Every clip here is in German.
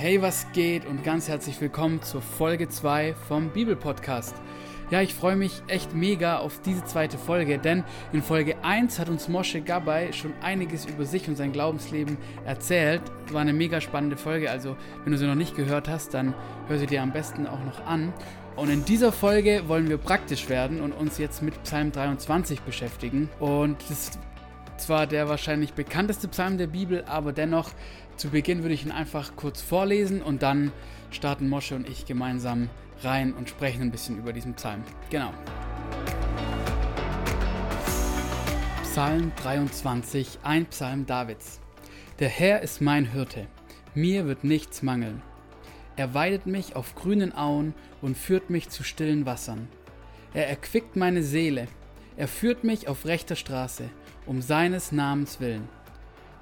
Hey, was geht und ganz herzlich willkommen zur Folge 2 vom Bibelpodcast. Ja, ich freue mich echt mega auf diese zweite Folge, denn in Folge 1 hat uns Moshe Gabay schon einiges über sich und sein Glaubensleben erzählt. War eine mega spannende Folge, also wenn du sie noch nicht gehört hast, dann hör sie dir am besten auch noch an. Und in dieser Folge wollen wir praktisch werden und uns jetzt mit Psalm 23 beschäftigen. Und das zwar der wahrscheinlich bekannteste Psalm der Bibel, aber dennoch zu Beginn würde ich ihn einfach kurz vorlesen und dann starten Mosche und ich gemeinsam rein und sprechen ein bisschen über diesen Psalm. Genau. Psalm 23, ein Psalm Davids. Der Herr ist mein Hirte, mir wird nichts mangeln. Er weidet mich auf grünen Auen und führt mich zu stillen Wassern. Er erquickt meine Seele, er führt mich auf rechter Straße, um seines Namens willen.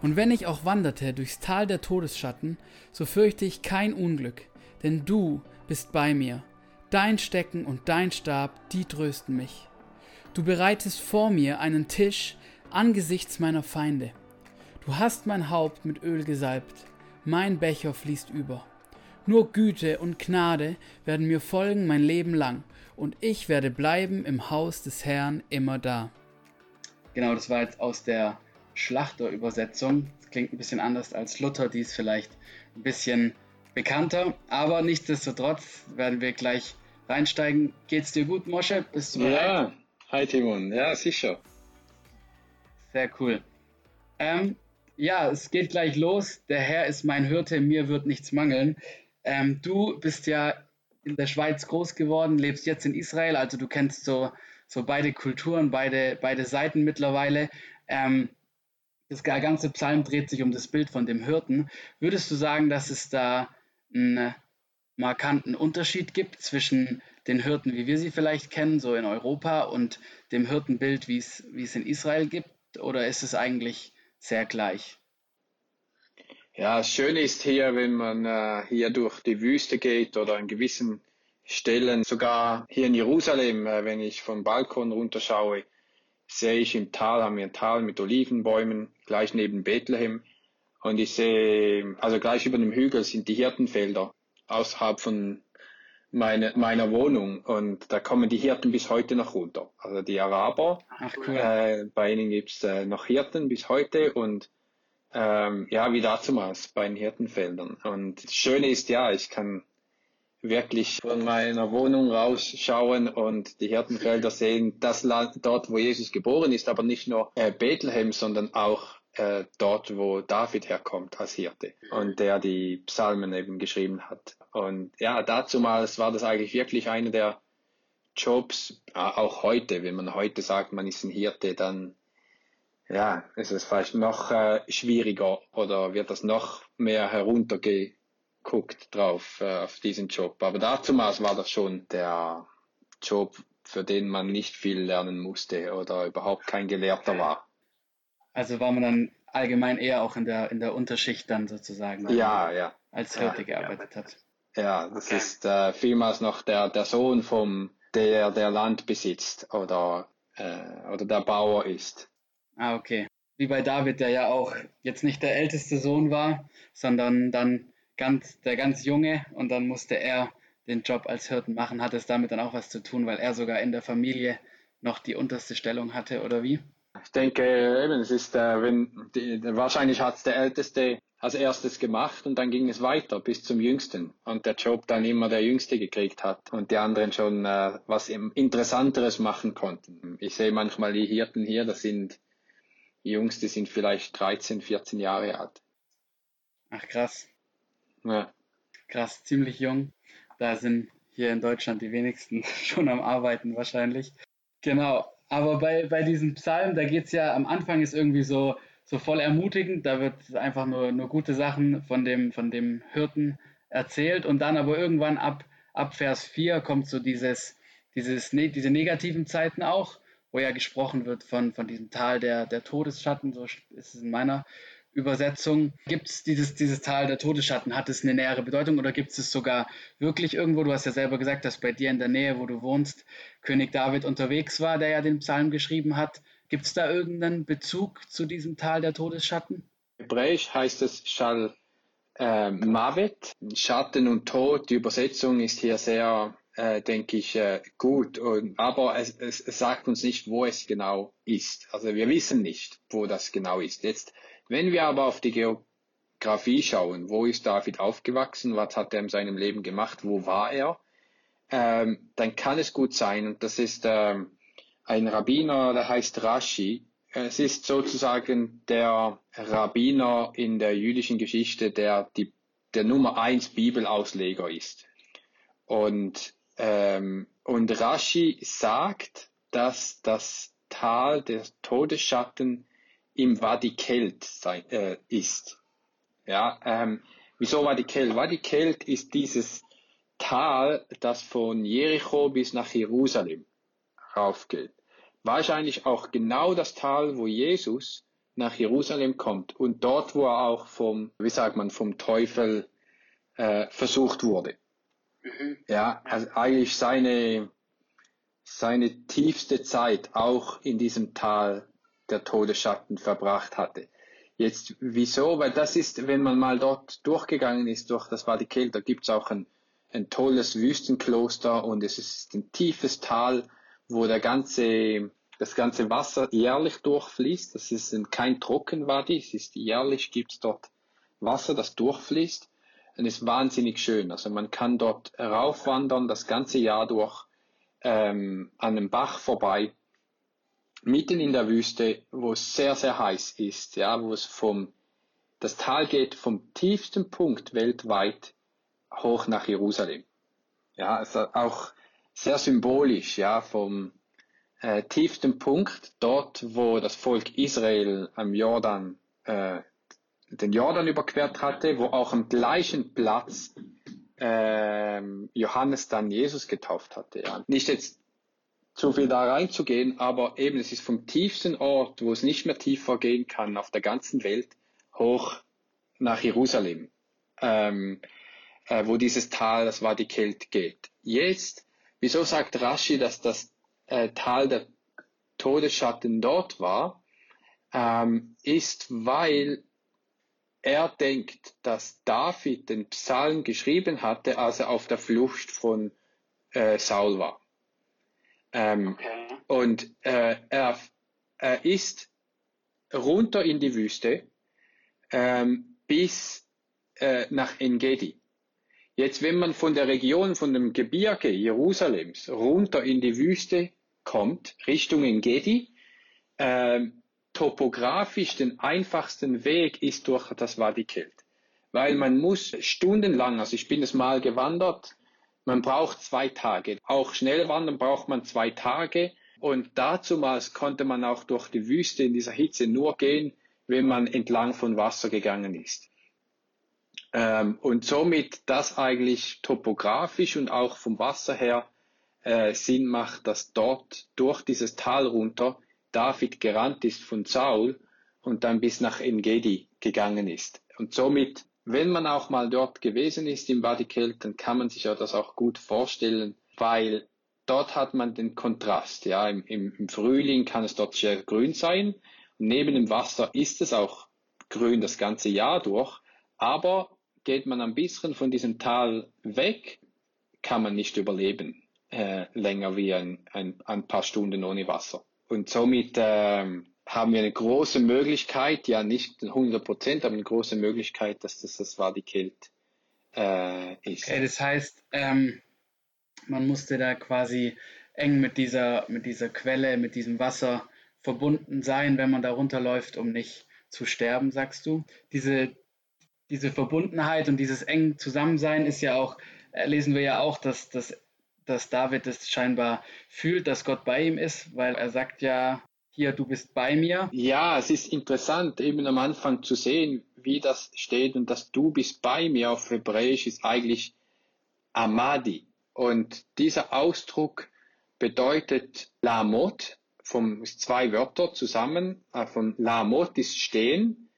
Und wenn ich auch wanderte durchs Tal der Todesschatten, so fürchte ich kein Unglück, denn du bist bei mir. Dein Stecken und dein Stab, die trösten mich. Du bereitest vor mir einen Tisch angesichts meiner Feinde. Du hast mein Haupt mit Öl gesalbt, mein Becher fließt über. Nur Güte und Gnade werden mir folgen mein Leben lang, und ich werde bleiben im Haus des Herrn immer da. Genau, das war jetzt aus der Schlachterübersetzung. Das klingt ein bisschen anders als Luther, die ist vielleicht ein bisschen bekannter, aber nichtsdestotrotz werden wir gleich reinsteigen. Geht's dir gut, Mosche? Bist du bereit? Ja, hi Timon. Ja, sicher. Sehr cool. Ähm, ja, es geht gleich los. Der Herr ist mein Hirte, mir wird nichts mangeln. Ähm, du bist ja in der Schweiz groß geworden, lebst jetzt in Israel, also du kennst so, so beide Kulturen, beide, beide Seiten mittlerweile. Ähm, das ganze Psalm dreht sich um das Bild von dem Hirten. Würdest du sagen, dass es da einen markanten Unterschied gibt zwischen den Hirten, wie wir sie vielleicht kennen, so in Europa, und dem Hirtenbild, wie es, wie es in Israel gibt? Oder ist es eigentlich sehr gleich? Ja, schön ist hier, wenn man äh, hier durch die Wüste geht oder an gewissen Stellen, sogar hier in Jerusalem, äh, wenn ich vom Balkon runterschaue, sehe ich im Tal, haben wir ein Tal mit Olivenbäumen, gleich neben Bethlehem. Und ich sehe, also gleich über dem Hügel sind die Hirtenfelder außerhalb von meine, meiner Wohnung. Und da kommen die Hirten bis heute noch runter. Also die Araber, Ach, cool. äh, bei ihnen gibt's äh, noch Hirten bis heute und ähm, ja, wie damals bei den Hirtenfeldern. Und das Schöne ist ja, ich kann wirklich von meiner Wohnung rausschauen und die Hirtenfelder sehen, das Land dort, wo Jesus geboren ist, aber nicht nur äh, Bethlehem, sondern auch äh, dort, wo David herkommt als Hirte und der die Psalmen eben geschrieben hat. Und ja, dazumals war das eigentlich wirklich einer der Jobs, äh, auch heute, wenn man heute sagt, man ist ein Hirte, dann ja, ist es vielleicht noch äh, schwieriger oder wird das noch mehr heruntergehen guckt drauf, äh, auf diesen Job. Aber dazumals war das schon der Job, für den man nicht viel lernen musste oder überhaupt kein Gelehrter war. Also war man dann allgemein eher auch in der, in der Unterschicht dann sozusagen, ja, ja. als Hirte ja, gearbeitet ja. hat. Ja, das okay. ist äh, vielmals noch der, der Sohn vom, der, der Land besitzt oder, äh, oder der Bauer ist. Ah, okay. Wie bei David, der ja auch jetzt nicht der älteste Sohn war, sondern dann ganz, der ganz Junge und dann musste er den Job als Hirten machen. Hat es damit dann auch was zu tun, weil er sogar in der Familie noch die unterste Stellung hatte oder wie? Ich denke eben, es ist, äh, wenn die, wahrscheinlich hat es der Älteste als erstes gemacht und dann ging es weiter bis zum Jüngsten und der Job dann immer der Jüngste gekriegt hat und die anderen schon äh, was Interessanteres machen konnten. Ich sehe manchmal die Hirten hier, das sind die Jungs, die sind vielleicht 13, 14 Jahre alt. Ach krass. Ja. Krass, ziemlich jung. Da sind hier in Deutschland die wenigsten schon am Arbeiten wahrscheinlich. Genau. Aber bei, bei diesem Psalm, da geht es ja am Anfang ist irgendwie so, so voll ermutigend. Da wird einfach nur, nur gute Sachen von dem, von dem Hirten erzählt. Und dann aber irgendwann ab, ab Vers 4 kommt so dieses, dieses, ne, diese negativen Zeiten auch, wo ja gesprochen wird von, von diesem Tal der, der Todesschatten, so ist es in meiner Übersetzung. Gibt es dieses, dieses Tal der Todesschatten? Hat es eine nähere Bedeutung oder gibt es sogar wirklich irgendwo? Du hast ja selber gesagt, dass bei dir in der Nähe, wo du wohnst, König David unterwegs war, der ja den Psalm geschrieben hat. Gibt es da irgendeinen Bezug zu diesem Tal der Todesschatten? Hebräisch heißt es Shal äh, Mavet, Schatten und Tod. Die Übersetzung ist hier sehr, äh, denke ich, äh, gut. Und, aber es, es, es sagt uns nicht, wo es genau ist. Also wir wissen nicht, wo das genau ist. Jetzt, wenn wir aber auf die Geografie schauen, wo ist David aufgewachsen, was hat er in seinem Leben gemacht, wo war er, ähm, dann kann es gut sein, und das ist ähm, ein Rabbiner, der heißt Rashi, es ist sozusagen der Rabbiner in der jüdischen Geschichte, der die, der Nummer eins Bibelausleger ist. Und, ähm, und Rashi sagt, dass das Tal der Todesschatten im Wadi Kelt sei, äh, ist. Ja, ähm, wieso Wadi Kelt? Wadi Kelt ist dieses Tal, das von Jericho bis nach Jerusalem raufgeht wahrscheinlich auch genau das Tal, wo Jesus nach Jerusalem kommt und dort, wo er auch vom, wie sagt man, vom Teufel äh, versucht wurde. Mhm. Ja, also eigentlich seine, seine tiefste Zeit auch in diesem Tal der Todesschatten verbracht hatte. Jetzt, wieso? Weil das ist, wenn man mal dort durchgegangen ist, durch das Vatikel, da gibt's auch ein, ein tolles Wüstenkloster und es ist ein tiefes Tal, wo der ganze das ganze Wasser jährlich durchfließt. Das ist kein Trockenwadi, es ist jährlich gibt es dort Wasser, das durchfließt und ist wahnsinnig schön. Also man kann dort raufwandern das ganze Jahr durch ähm, an einem Bach vorbei, mitten in der Wüste, wo es sehr sehr heiß ist, ja, wo es vom das Tal geht vom tiefsten Punkt weltweit hoch nach Jerusalem. Ja, also auch sehr symbolisch, ja, vom äh, tiefsten Punkt, dort wo das Volk Israel am Jordan, äh, den Jordan überquert hatte, wo auch am gleichen Platz äh, Johannes dann Jesus getauft hatte. Ja. Nicht jetzt zu viel da reinzugehen, aber eben es ist vom tiefsten Ort, wo es nicht mehr tiefer gehen kann auf der ganzen Welt, hoch nach Jerusalem, ähm, äh, wo dieses Tal, das war die Kälte, geht. Jetzt, wieso sagt Rashi, dass das äh, Tal der Todesschatten dort war, ähm, ist, weil er denkt, dass David den Psalm geschrieben hatte, als er auf der Flucht von äh, Saul war. Ähm, okay. Und äh, er, er ist runter in die Wüste ähm, bis äh, nach Engedi. Jetzt, wenn man von der Region, von dem Gebirge Jerusalems runter in die Wüste kommt, Richtung Engedi, äh, topografisch den einfachsten Weg ist durch das Wadi Kelt. Weil man muss stundenlang, also ich bin es mal gewandert, man braucht zwei Tage. Auch schnell wandern braucht man zwei Tage. Und dazumals konnte man auch durch die Wüste in dieser Hitze nur gehen, wenn man entlang von Wasser gegangen ist. Ähm, und somit das eigentlich topografisch und auch vom Wasser her äh, Sinn macht, dass dort durch dieses Tal runter David gerannt ist von Saul und dann bis nach Engedi gegangen ist. Und somit, wenn man auch mal dort gewesen ist im Kelt, dann kann man sich ja das auch gut vorstellen, weil dort hat man den Kontrast. Ja, im, im, Frühling kann es dort sehr grün sein. Neben dem Wasser ist es auch grün das ganze Jahr durch. Aber geht man ein bisschen von diesem Tal weg, kann man nicht überleben äh, länger wie ein, ein, ein paar Stunden ohne Wasser. Und somit ähm, haben wir eine große Möglichkeit, ja nicht 100 Prozent, aber eine große Möglichkeit, dass das das Wadikelt äh, ist. Okay, das heißt, ähm, man musste da quasi eng mit dieser, mit dieser Quelle, mit diesem Wasser verbunden sein, wenn man da runterläuft, um nicht zu sterben, sagst du. Diese, diese Verbundenheit und dieses eng Zusammensein ist ja auch, äh, lesen wir ja auch, dass das dass David es scheinbar fühlt, dass Gott bei ihm ist, weil er sagt ja, hier, du bist bei mir. Ja, es ist interessant, eben am Anfang zu sehen, wie das steht und dass du bist bei mir auf Hebräisch ist eigentlich Amadi. Und dieser Ausdruck bedeutet Lamot, vom zwei Wörter zusammen, äh, von Lamot ist stehen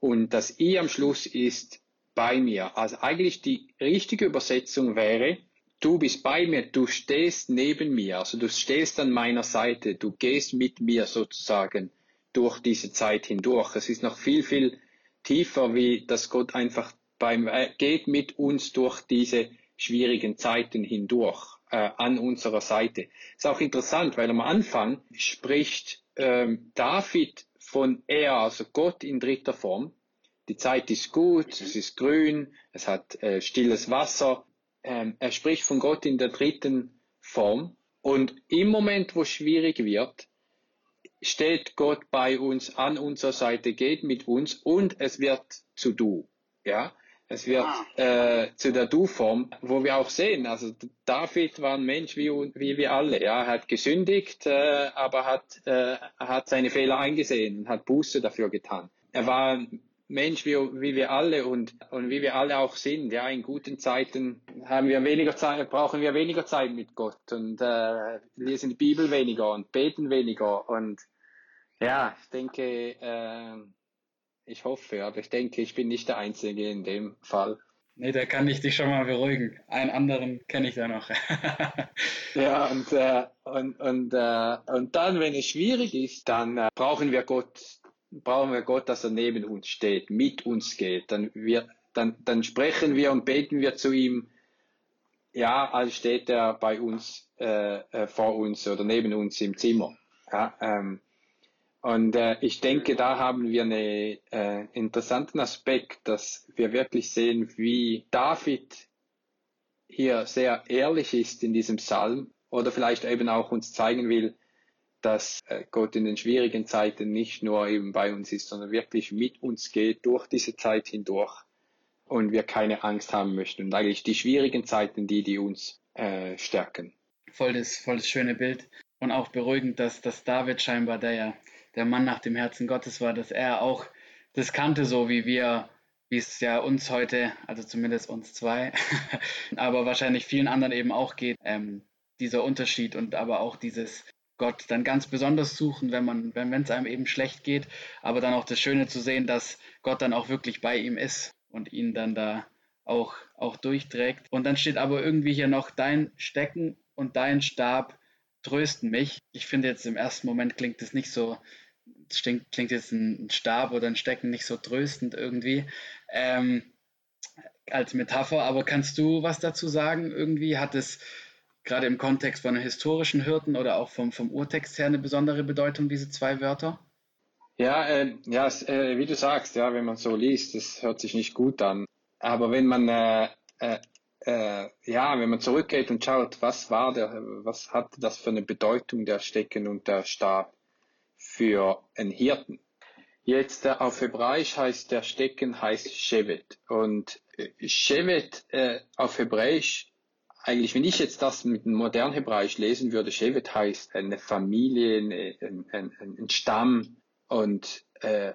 und das I am Schluss ist bei mir. Also eigentlich die richtige Übersetzung wäre, du bist bei mir, du stehst neben mir, also du stehst an meiner Seite, du gehst mit mir sozusagen durch diese Zeit hindurch. Es ist noch viel, viel tiefer, wie dass Gott einfach beim, äh, geht mit uns durch diese schwierigen Zeiten hindurch äh, an unserer Seite. Ist auch interessant, weil am Anfang spricht ähm, David von er, also Gott in dritter Form. Die Zeit ist gut, es ist grün, es hat äh, stilles Wasser. Ähm, er spricht von Gott in der dritten Form. Und im Moment, wo es schwierig wird, steht Gott bei uns an unserer Seite, geht mit uns und es wird zu du. Ja, es wird äh, zu der Du-Form, wo wir auch sehen, also David war ein Mensch wie, wie wir alle. Ja, er hat gesündigt, äh, aber hat, äh, hat seine Fehler eingesehen und hat Buße dafür getan. Er war ein Mensch wie, wie wir alle und, und wie wir alle auch sind. Ja, in guten Zeiten haben wir weniger Zeit, brauchen wir weniger Zeit mit Gott und äh, lesen die Bibel weniger und beten weniger und ja, ich denke, äh, ich hoffe, aber ich denke, ich bin nicht der Einzige in dem Fall. Nee, da kann ich dich schon mal beruhigen. Einen anderen kenne ich da noch. ja, und, äh, und, und, äh, und dann, wenn es schwierig ist, dann äh, brauchen wir Gott, brauchen wir Gott, dass er neben uns steht, mit uns geht. Dann, wir, dann, dann sprechen wir und beten wir zu ihm, ja, als steht er bei uns, äh, äh vor uns oder neben uns im Zimmer. Ja, ähm, und äh, ich denke, da haben wir einen äh, interessanten Aspekt, dass wir wirklich sehen, wie David hier sehr ehrlich ist in diesem Psalm oder vielleicht eben auch uns zeigen will, dass äh, Gott in den schwierigen Zeiten nicht nur eben bei uns ist, sondern wirklich mit uns geht durch diese Zeit hindurch und wir keine Angst haben möchten. Und eigentlich die schwierigen Zeiten, die, die uns äh, stärken. Voll das, voll das schöne Bild und auch beruhigend, dass, dass David scheinbar, der ja der Mann nach dem Herzen Gottes war, dass er auch das kannte, so wie wir, wie es ja uns heute, also zumindest uns zwei, aber wahrscheinlich vielen anderen eben auch geht, ähm, dieser Unterschied und aber auch dieses Gott dann ganz besonders suchen, wenn man, wenn es einem eben schlecht geht, aber dann auch das Schöne zu sehen, dass Gott dann auch wirklich bei ihm ist und ihn dann da auch, auch durchträgt. Und dann steht aber irgendwie hier noch dein Stecken und dein Stab trösten mich. Ich finde jetzt im ersten Moment klingt es nicht so klingt, klingt jetzt ein Stab oder ein Stecken nicht so tröstend irgendwie ähm, als Metapher, aber kannst du was dazu sagen? Irgendwie hat es gerade im Kontext von historischen Hirten oder auch vom, vom Urtext her eine besondere Bedeutung, diese zwei Wörter? Ja, äh, ja äh, wie du sagst, ja, wenn man so liest, das hört sich nicht gut an. Aber wenn man äh, äh, äh ja, wenn man zurückgeht und schaut, was war der, was hatte das für eine Bedeutung der Stecken und der Stab, für einen Hirten. Jetzt äh, auf Hebräisch heißt der Stecken heißt Shevet und Shevet auf Hebräisch eigentlich, wenn ich jetzt das mit dem modernen Hebräisch lesen würde, Shevet heißt eine Familie, ein, ein, ein, Stamm und äh,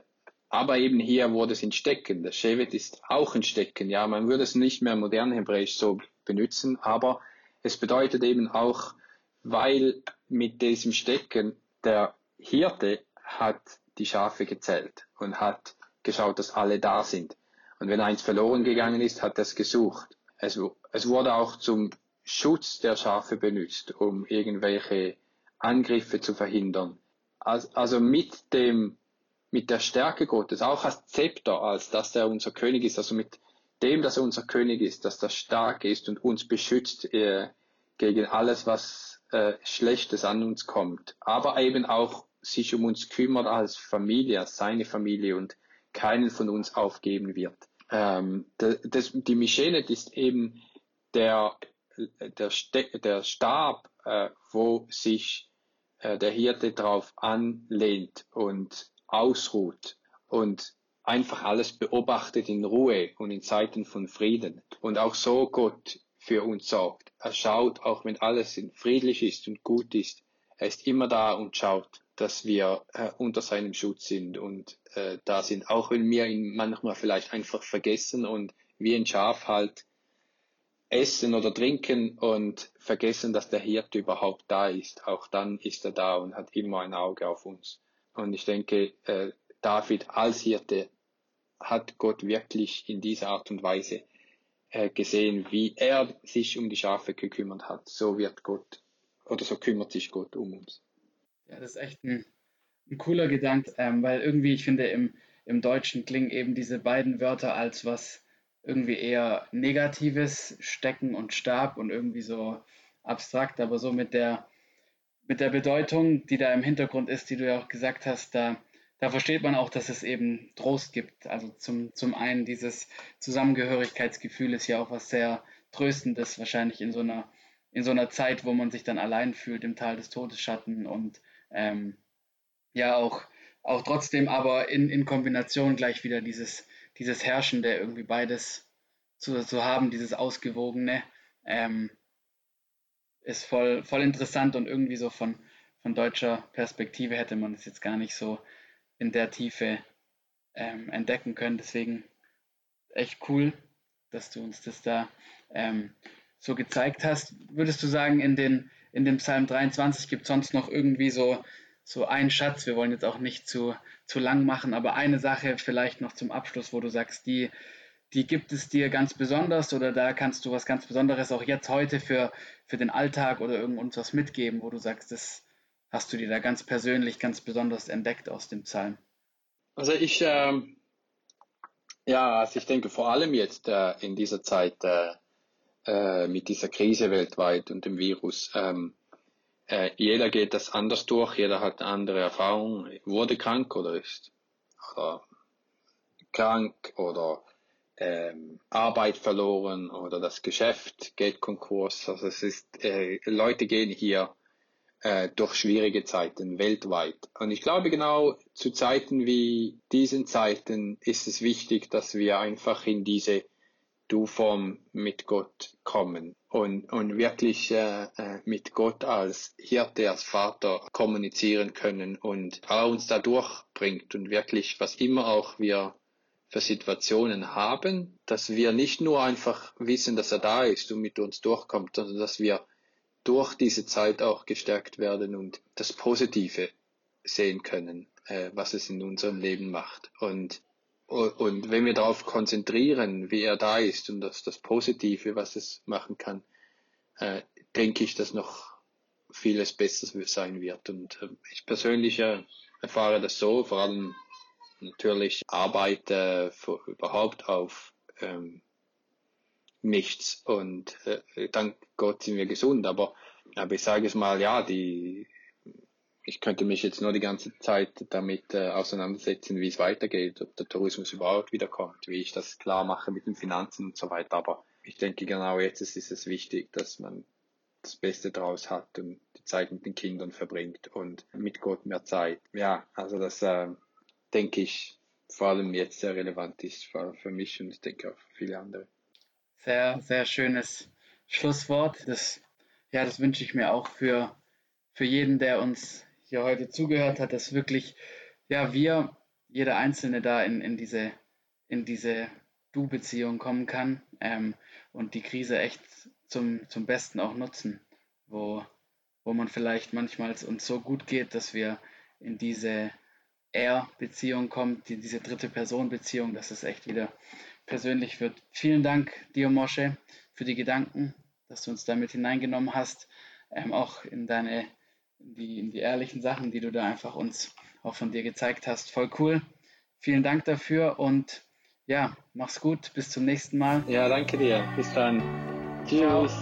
aber eben hier wurde es in Stecken. Der Shevet ist auch ein Stecken. Ja, man würde es nicht mehr im modernen Hebräisch so benutzen, aber es bedeutet eben auch, weil mit diesem Stecken der Hirte hat die Schafe gezählt und hat geschaut, dass alle da sind. Und wenn eins verloren gegangen ist, hat er es gesucht. Es, es wurde auch zum Schutz der Schafe benutzt, um irgendwelche Angriffe zu verhindern. Also mit dem, mit der Stärke Gottes, auch als Zepter, als dass er unser König ist, also mit dem, dass er unser König ist, dass er stark ist und uns beschützt äh, gegen alles, was äh, Schlechtes an uns kommt, aber eben auch sich um uns kümmert als Familie, als seine Familie und keinen von uns aufgeben wird. Ähm, das, die Mischenet ist eben der, der, der Stab, äh, wo sich äh, der Hirte drauf anlehnt und ausruht und einfach alles beobachtet in Ruhe und in Zeiten von Frieden. Und auch so Gott für uns sorgt. Er schaut, auch wenn alles friedlich ist und gut ist, er ist immer da und schaut dass wir äh, unter seinem Schutz sind und äh, da sind, auch wenn wir ihn manchmal vielleicht einfach vergessen und wie ein Schaf halt essen oder trinken und vergessen, dass der Hirte überhaupt da ist. Auch dann ist er da und hat immer ein Auge auf uns. Und ich denke, äh, David als Hirte hat Gott wirklich in dieser Art und Weise äh, gesehen, wie er sich um die Schafe gekümmert hat. So wird Gott oder so kümmert sich Gott um uns. Ja, das ist echt ein, ein cooler Gedanke, ähm, weil irgendwie, ich finde, im, im Deutschen klingen eben diese beiden Wörter als was irgendwie eher Negatives stecken und stark und irgendwie so abstrakt, aber so mit der, mit der Bedeutung, die da im Hintergrund ist, die du ja auch gesagt hast, da, da versteht man auch, dass es eben Trost gibt. Also zum, zum einen dieses Zusammengehörigkeitsgefühl ist ja auch was sehr Tröstendes, wahrscheinlich in so einer, in so einer Zeit, wo man sich dann allein fühlt im Tal des Todesschatten und ähm, ja auch, auch trotzdem aber in, in Kombination gleich wieder dieses, dieses Herrschende, irgendwie beides zu, zu haben, dieses Ausgewogene, ähm, ist voll, voll interessant und irgendwie so von, von deutscher Perspektive hätte man es jetzt gar nicht so in der Tiefe ähm, entdecken können. Deswegen echt cool, dass du uns das da ähm, so gezeigt hast. Würdest du sagen, in den, in dem Psalm 23 gibt es sonst noch irgendwie so, so einen Schatz? Wir wollen jetzt auch nicht zu, zu lang machen, aber eine Sache vielleicht noch zum Abschluss, wo du sagst, die, die gibt es dir ganz besonders oder da kannst du was ganz Besonderes auch jetzt heute für, für den Alltag oder irgendwas mitgeben, wo du sagst, das hast du dir da ganz persönlich, ganz besonders entdeckt aus dem Psalm? Also ich, ähm, ja, also ich denke vor allem jetzt äh, in dieser Zeit äh, äh, mit dieser Krise weltweit und dem Virus, ähm, äh, jeder geht das anders durch, jeder hat eine andere Erfahrung, wurde krank oder ist oder krank oder ähm, Arbeit verloren oder das Geschäft geht Konkurs. Also es ist, äh, Leute gehen hier äh, durch schwierige Zeiten weltweit. Und ich glaube genau zu Zeiten wie diesen Zeiten ist es wichtig, dass wir einfach in diese Du-Form mit Gott kommen und, und wirklich äh, äh mit Gott als Hirte, als Vater kommunizieren können und er uns da durchbringt und wirklich, was immer auch wir für Situationen haben, dass wir nicht nur einfach wissen, dass er da ist und mit uns durchkommt, sondern dass wir durch diese Zeit auch gestärkt werden und das Positive sehen können, äh, was es in unserem Leben macht. Und, und wenn wir darauf konzentrieren, wie er da ist und das, das Positive, was es machen kann, äh, denke ich, dass noch vieles besser sein wird. Und äh, ich persönlich äh, erfahre das so, vor allem natürlich arbeite überhaupt auf ähm, nichts und äh, dank Gott sind wir gesund, aber, aber ich sage es mal, ja, die, ich könnte mich jetzt nur die ganze Zeit damit äh, auseinandersetzen, wie es weitergeht, ob der Tourismus überhaupt wiederkommt, wie ich das klar mache mit den Finanzen und so weiter, aber ich denke genau jetzt ist es wichtig, dass man das Beste draus hat und die Zeit mit den Kindern verbringt und mit Gott mehr Zeit. Ja, also das äh, denke ich, vor allem jetzt sehr relevant ist für, für mich und ich denke auch für viele andere. Sehr, sehr schönes Schlusswort. Das, ja, das wünsche ich mir auch für, für jeden, der uns hier heute zugehört hat, dass wirklich, ja, wir, jeder Einzelne da in, in diese, in diese Du-Beziehung kommen kann ähm, und die Krise echt zum, zum Besten auch nutzen, wo, wo man vielleicht manchmal uns so gut geht, dass wir in diese Er-Beziehung kommt, die, diese dritte Person-Beziehung, dass es echt wieder persönlich wird. Vielen Dank, dir, Mosche, für die Gedanken, dass du uns damit hineingenommen hast, ähm, auch in deine, in die, die ehrlichen Sachen, die du da einfach uns auch von dir gezeigt hast. Voll cool. Vielen Dank dafür und ja, mach's gut. Bis zum nächsten Mal. Ja, danke dir. Bis dann. Tschüss.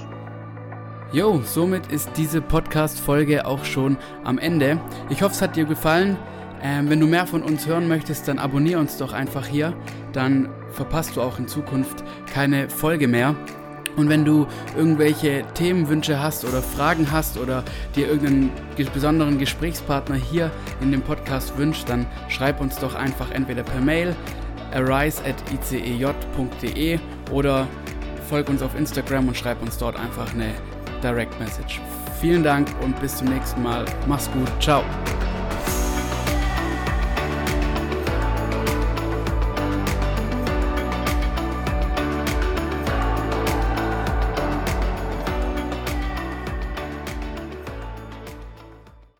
Jo, somit ist diese Podcast-Folge auch schon am Ende. Ich hoffe, es hat dir gefallen. Ähm, wenn du mehr von uns hören möchtest, dann abonniere uns doch einfach hier. Dann verpasst du auch in Zukunft keine Folge mehr. Und wenn du irgendwelche Themenwünsche hast oder Fragen hast oder dir irgendeinen besonderen Gesprächspartner hier in dem Podcast wünscht, dann schreib uns doch einfach entweder per Mail arise.icej.de e oder folg uns auf Instagram und schreib uns dort einfach eine Direct Message. Vielen Dank und bis zum nächsten Mal. Mach's gut. Ciao.